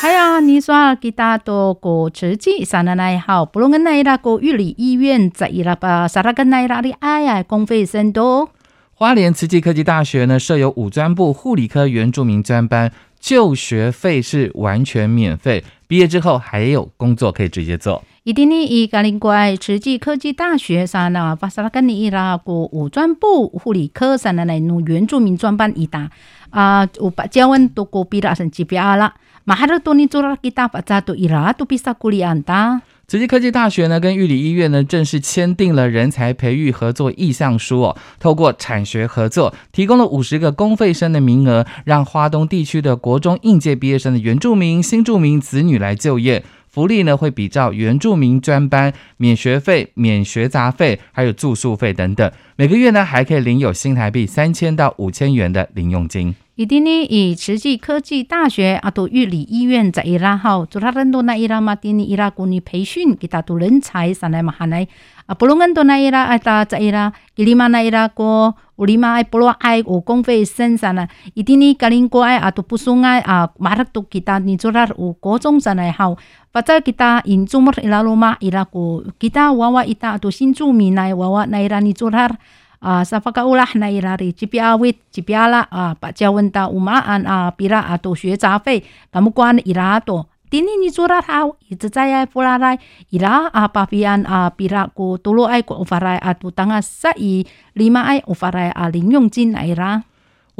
还有你说吉他多过吃鸡，三奶奶好，不论跟那伊拉过玉里医院在伊拉巴，啥拉跟那伊拉的哎呀，公费生多。花莲慈济科技大学呢设有五专部护理科原住民专班，就学费是完全免费，毕业之后还有工作可以直接做。一定呢，以格林怪慈济科技大学上呢，巴萨拉根尼伊拉过五专部护理科上的那种原住民专班一打啊，我把教文都过毕了成级别了。mahal to ni tura kita pacatu ira tu bisa kuliah ta 慈济科技大学呢，跟玉里医院呢，正式签订了人才培育合作意向书哦。透过产学合作，提供了五十个公费生的名额，让花东地区的国中应届毕业生的原住民、新住民子女来就业。福利呢，会比照原住民专班，免学费、免学杂费，还有住宿费等等。每个月呢，还可以领有新台币三千到五千元的零用金。一定呢，以慈济科技大学啊，都玉里医院在伊拉好，做他很多那伊拉嘛，丁尼伊拉国尼培训，给他都人才上来嘛，哈来啊，不论很多那伊拉啊，他在伊拉，给你嘛那伊拉国，有你嘛爱不罗爱有公费生上来，一定呢，格林国爱啊，都不送爱啊，马上都给他你做他有国中上来好，把在给他引住么伊拉罗嘛伊拉国，给他娃娃伊他都新住民来娃娃那伊拉你做他。啊，sa pakaulah na irari jipiawit jipiala 啊，把教问到五马安啊，比拉啊都学杂费，咁么关伊拉多。第二你做了好，一直在爱布拉来，伊拉啊巴比安啊比拉古多罗爱古法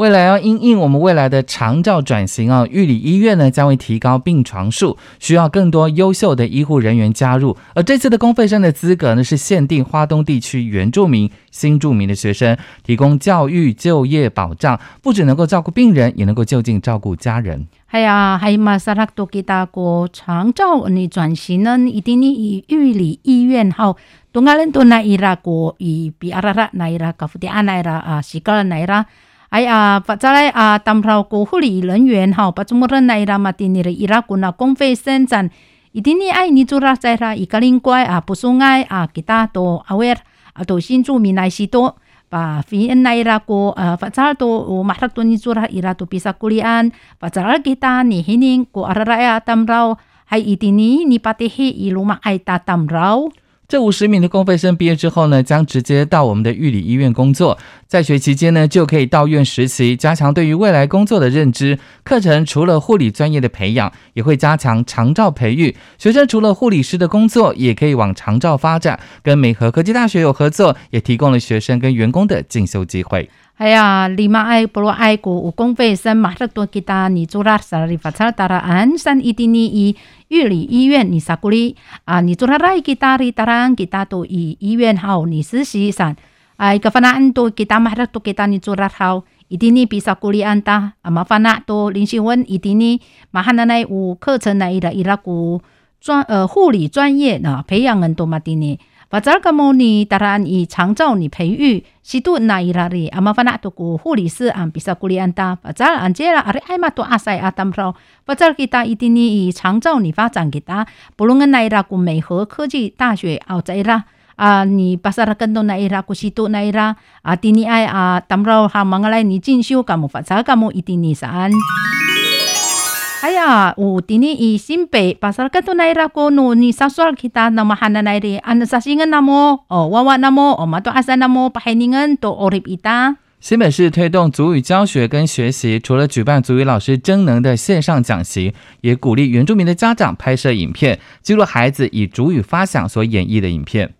来啊，都当啊十一立马爱乌法来啊零用金来啦。未来要因应我们未来的长照转型啊，玉里医院呢将会提高病床数，需要更多优秀的医护人员加入。而这次的公费生的资格呢，是限定花东地区原住民、新住民的学生，提供教育、就业保障，不只能够照顾病人，也能够就近照顾家人。系啊，系马萨拉多吉大国长照你转型呢，一定以玉里医院后，东阿人多那伊拉国以比阿拉拉那伊拉卡夫迪阿那伊拉啊，西格那伊拉。哎呀，把再来啊，当朝过护理人员哈，把这么多来啦嘛，丁尼的伊拉 kuna 公费生产，一定你爱你做啦在啦，一个灵乖啊，不送爱啊，给大多阿威啊，都新住民来许多，把菲恩来啦过啊，把再多我马上多你做啦，伊拉都 bisa kuliah，这些一路嘛爱打 tamrau。这五十名的公费生毕业之后呢，将直接到我们的玉里医院工作。在学期间呢，就可以到院实习，加强对于未来工作的认知。课程除了护理专业的培养，也会加强长照培育。学生除了护理师的工作，也可以往长照发展。跟美和科技大学有合作，也提供了学生跟员工的进修机会。哎呀，立马爱不罗爱国，有公费生马上多给他，你做啦啥哩发财达啦，安山一定你以玉里医院你啥鼓励啊？你做啦来给他哩，当然给他都以医院好，你实习上，哎个反正都给他马上多给他，你做啦好，一定你比啥鼓励安达，啊麻烦那多林新文一定你马上那那有课程那伊拉伊拉古专呃护理专业呢，培养很多嘛的呢。把这个么你当然以长照你培育，西都那伊拉里阿玛法那都古护理师安比萨古里安达，把这安杰啦阿里艾玛多阿塞阿当 pro，把这给他一定你以长照你发展给他，不论跟那伊拉古美和科技大学奥在啦。啊，你巴萨拉更多那伊拉古西都那伊拉啊，蒂尼爱啊，当 pro 哈忙个来你进修，哎呀，有今年以新北巴萨格多奈拉国努尼萨索尔 kita nama hana nairi anda sasingan namo oh wawa namo oh mato asa namo paheningan to orip ita。新北市推动族语教学跟学习，除了举办族语老师真能的线上讲习，也鼓励原住民的家长拍摄影片，记录孩子以族语发想所演绎的影片。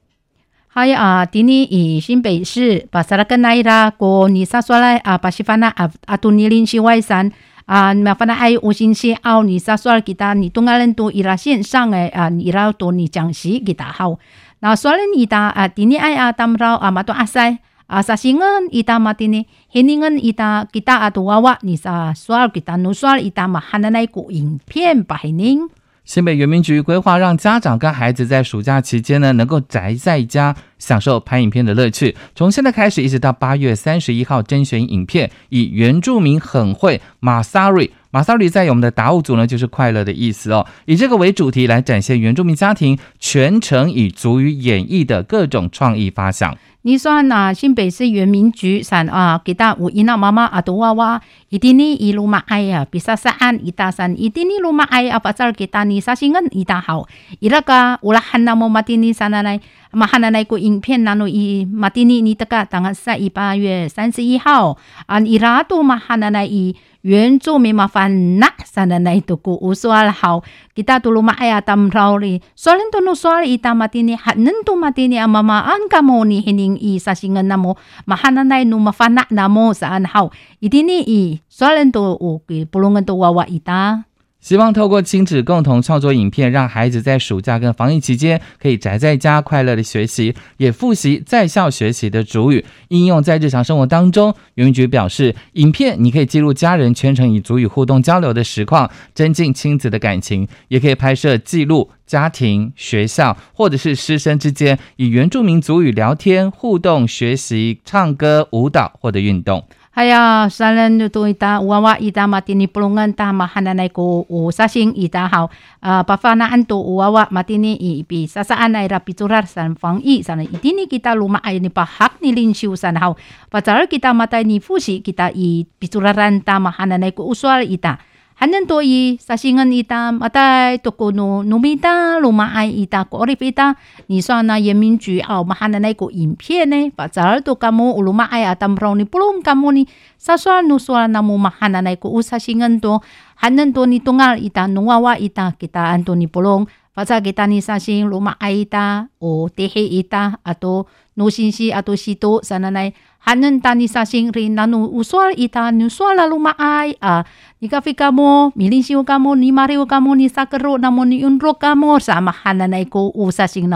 还有啊，今年以新北市巴萨拉格奈拉国尼萨索来啊巴西法纳阿阿杜尼林西外山。啊，麻烦还有信息哦，你啥说给他，你东阿人都伊拉线上诶啊，伊拉多你讲习给他好。那说了你打啊，第二爱啊，他们老啊嘛多阿塞啊，啥新恩伊打嘛的呢？黑人恩伊打给他阿多娃娃你啥说给他，侬说伊打嘛，还能来个影片把黑人。新北原民局规划让家长跟孩子在暑假期间呢，能够宅在家享受拍影片的乐趣。从现在开始，一直到八月三十一号，甄选影片以原住民很会马萨瑞。马萨瑞在我们的达悟族呢，就是快乐的意思哦。以这个为主题来展现原住民家庭全程以族语演绎的各种创意发想。你说呐新北市原民局上啊，给大我一那妈妈阿多娃娃，伊定你一路嘛哎呀，比萨萨安一大山，一定你路嘛哎呀，把这儿给大你啥心恩一大好，伊拉个乌拉汉那么嘛的你啥奶奶。Matini sana nai mahananai ko 影片 nano i matini ni teka tanggal 在八月三十一号 an iratu mahananai i 原住民麻烦那 sana nai tuku usual hau kita tulu ma aya tam rauli solen tunu soal ita matini hanen tu matini amama an kamo ni hining i sasingan namo mahananai nu mafana namo saan hau idini i solen tu u ki pulungan tu wawa ita 希望透过亲子共同创作影片，让孩子在暑假跟防疫期间可以宅在家，快乐的学习，也复习在校学习的主语，应用在日常生活当中。园民局表示，影片你可以记录家人全程以主语互动交流的实况，增进亲子的感情；也可以拍摄记录家庭、学校或者是师生之间以原住民族语聊天、互动、学习、唱歌、舞蹈或者运动。Aya, salen tu ita wawa ita mati ni pulungan ta mahana nai ko u sasing ita hau. Ah, Pafana antu wawa mati ni ipi sasaan nai rapi curar san fang i sana itini kita luma ai ni pahak ni lin siu san hau. Pacar kita mata ni fusi kita i picuraran Tama mahana nai ko usual ita. 还能多伊啥西恩伊达马代多古努努米达罗马埃伊达古奥利菲达，你说那人民局哦，我们还能那个影片呢？把这儿多干么？乌鲁马埃阿达姆罗尼布隆干么呢？啥说努说那么我们还能那个乌啥西恩多还能多尼东阿伊达努娃娃伊达给达安东尼布隆。发财给达尼三星罗马埃伊达哦，德黑伊达阿多努新西阿多西多，啥那来？心？啊，咖啡？米林西？嘛乌心？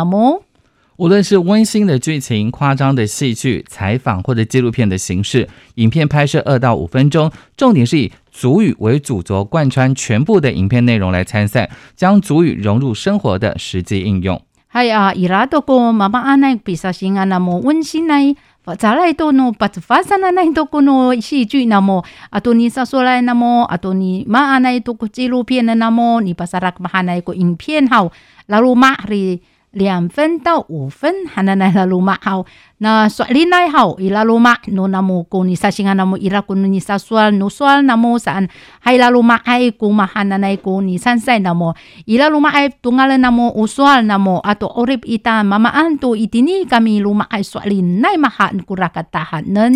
无论是温馨的剧情、夸张的戏剧、采访或者纪录片的形式，影片拍摄二到五分钟，重点是以足语为主轴，贯穿全部的影片内容来参赛，将足语融入生活的实际应用。嗨啊，伊拉都讲妈妈阿奶比萨心啊，那么温馨呢？ザライトのバツファサナナイトコの戏剧那么あとにサソライ那么あとにまあないとこ纪录片那么你把萨拉克马哈那个影片好，然后马里。两分到五分，哈那奈拉鲁玛。好，那刷林奈好伊拉鲁玛，努那么古尼萨西阿那么伊拉古努尼萨苏阿努苏阿那木山，海拉鲁玛艾古玛哈那奈古尼三赛那木伊拉鲁玛艾，东阿勒那木乌苏阿那木阿多奥利伊达妈妈安多伊蒂尼，卡米鲁玛艾苏林奈玛哈古拉卡达哈那。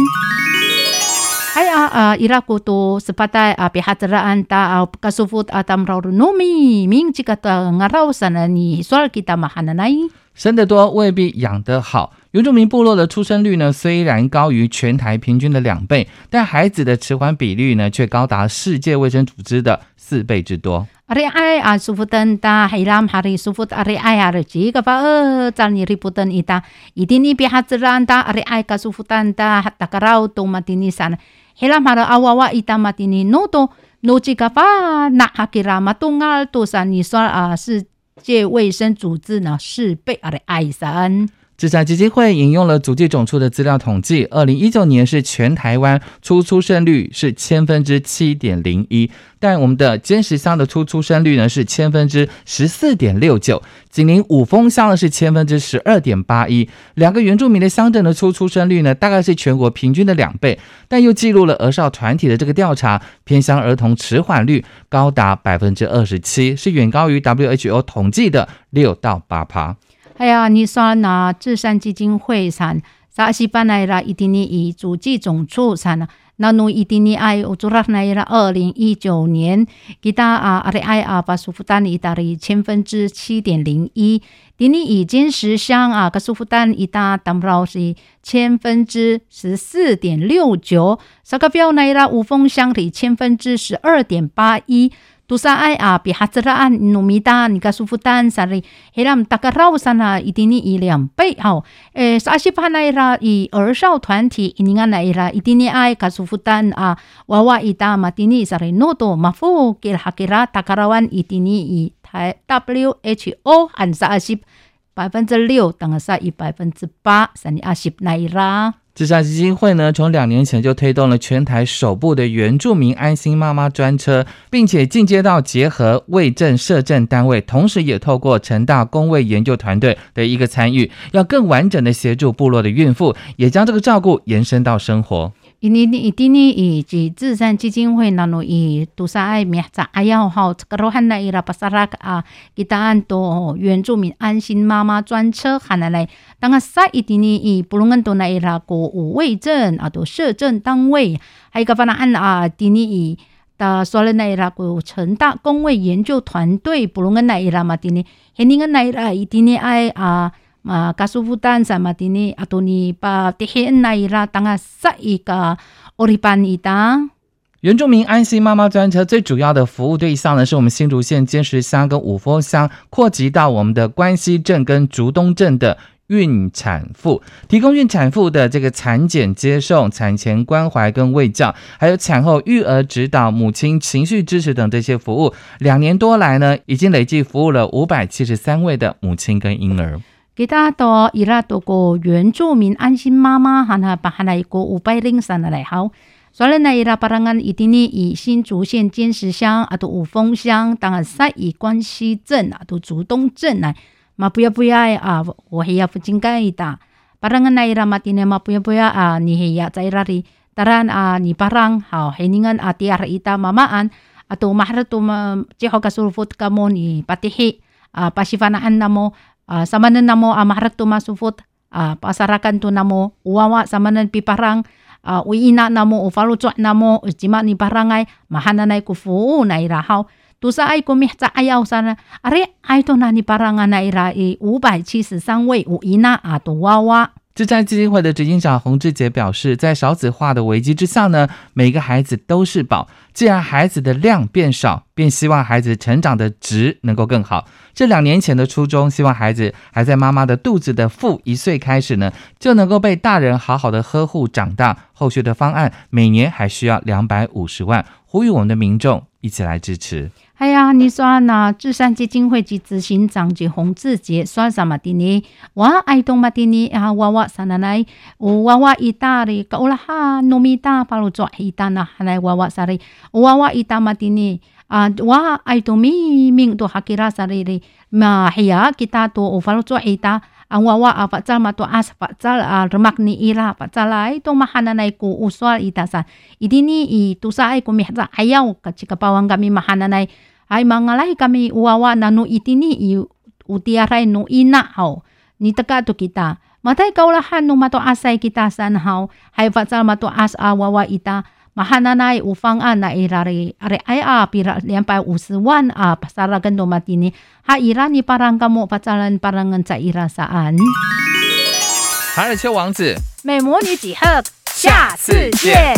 Ah, ira ko to sepata a pihatra anta a kasufut atam raw nomi ming chikata ngaraw sana ni swal kita mahananay. 生得多未必养得好。原住民部落的出生率呢，虽然高于全台平均的两倍，但孩子的迟缓比率呢，却高达世界卫生组织的四倍之多。Ari ay ah, sufutan ta hilam hari sufut ari ay hari jika pa eh tal ni riputan ita itini pihatran ta ari ay kasufutan ta takaraw to matinisan hilam hara awawa ita matini no to no jika pa na hakira matungal to san ni sol ah 世界卫生组织呢是被 ari ay san 智产基金会引用了足迹总处的资料统计，二零一九年是全台湾初出生率是千分之七点零一，但我们的尖石乡的初出生率呢是千分之十四点六九，紧邻五峰乡的是千分之十二点八一，两个原住民的乡镇的初出生率呢大概是全国平均的两倍，但又记录了儿少团体的这个调查，偏乡儿童迟缓率高达百分之二十七，是远高于 WHO 统计的六到八趴。哎呀，你说那智山基金会上，萨西班来啦，一定你以主计总处上，那侬一定你爱乌祖拉来啦，二零一九年，给他啊阿里爱啊把苏富丹伊达的千分之七点零一，丁你已经十项啊，个苏富丹伊达当不到是千分之十四点六九，萨个标来啦，五峰乡里千分之十二点八一。Tusa ay a pihatsaraan numita ni kasufutan sari helam takaraw sana itini iliam bay hao eh sa asipanay ra i 儿少团体 iningan na ira itini ay kasufutan a wawa ita matini sari noto mafu kil hakira takarawan itini i WHO 按 sa asip 百分之六，等下以百分之八，三你阿西那伊拉。慈善基金会呢，从两年前就推动了全台首部的原住民安心妈妈专车，并且进阶到结合卫政社政单位，同时也透过成大工卫研究团队的一个参与，要更完整的协助部落的孕妇，也将这个照顾延伸到生活。因为呢，伊滴尼以及慈善基金会，那侬伊杜是爱米字，哎呀，好，这个罗汉来伊拉巴萨拉啊，伊达安多原住民安心妈妈专车，汉来来，当个啥伊滴尼，伊布隆恩多那伊拉国五位镇啊，都摄政单位，还有个巴拉安啊，滴尼伊的索勒那伊拉国成大工位研究团队，布隆恩那伊拉嘛滴尼，汉尼个那伊拉伊滴尼爱啊。Ma kasufutan sama tini atau ni pa tihin na ira tanga sa ika oripan ita 原住民安心妈妈专车最主要的服务对象呢，是我们新竹县尖石乡跟五峰乡，扩及到我们的关西镇跟竹东镇的孕产妇，提供孕产妇的这个产检接送、产前关怀跟喂教，还有产后育儿指导、母亲情绪支持等这些服务。两年多来呢，已经累计服务了五百七十三位的母亲跟婴儿。给大家多伊拉多个原住民安心妈妈，哈那把哈那一个五百零三的来好。所以呢，伊拉巴拉安一定呢以新竹县尖石乡啊，都五峰乡，当然塞以关西镇啊，都竹东镇来，嘛不要不要啊，我还要附近盖一打。巴拉安那伊拉嘛，今年嘛不要不要啊，你还要在那里？当然啊，你巴拉好，还你安啊，第二一打妈妈安啊，都马哈都嘛，最好个舒服个么尼巴提嘿啊，巴西方那安那么。uh, samanan namo uh, maharak to masufot uh, pasarakan to namo uwawa samanan piparang uh, uina namo ufalucok namo jima ni parangay mahananay kufu na irahaw tu sa ai kumihta ayaw sana are ai to na ni paranga na ira i 五百七十三位五伊那啊都娃娃。 这家基金会的执行长洪志杰表示，在少子化的危机之下呢，每个孩子都是宝。既然孩子的量变少，便希望孩子成长的值能够更好。这两年前的初衷，希望孩子还在妈妈的肚子的负一岁开始呢，就能够被大人好好的呵护长大。后续的方案每年还需要两百五十万，呼吁我们的民众一起来支持。哎呀，你说那智山基金会及执行长及洪志杰说什么的呢？我爱动嘛的呢啊，娃娃 sana nay 娃娃 ita ri kaulaha nomita palu cho ita na hanay wawa sari wawa ita matini ah wa ay to mi ming to hakira sari ri ma hiya kita to ufalo cho ita ang wawa ah, a pacal to as pacal a ah, remak ni ila pacal ai ah, to mahana nai ku uswal itasan. idini itu tusa ai ku mihza ayau kacikapawang kami mahana nai. Ay mangalai kami wawa nanu itini i utiarai nu ina au ni teka tu kita. Matai kaulahan nu mato asai kita san hau hai pacal mato as a wawa ita. 马哈纳奈乌方案那伊拉里阿里埃阿比拉两百五十万啊，巴萨拉根多马蒂尼，哈伊拉尼巴朗加莫巴扎兰巴朗恩在伊拉萨安。海尔丘王子，美魔女几赫，下次见。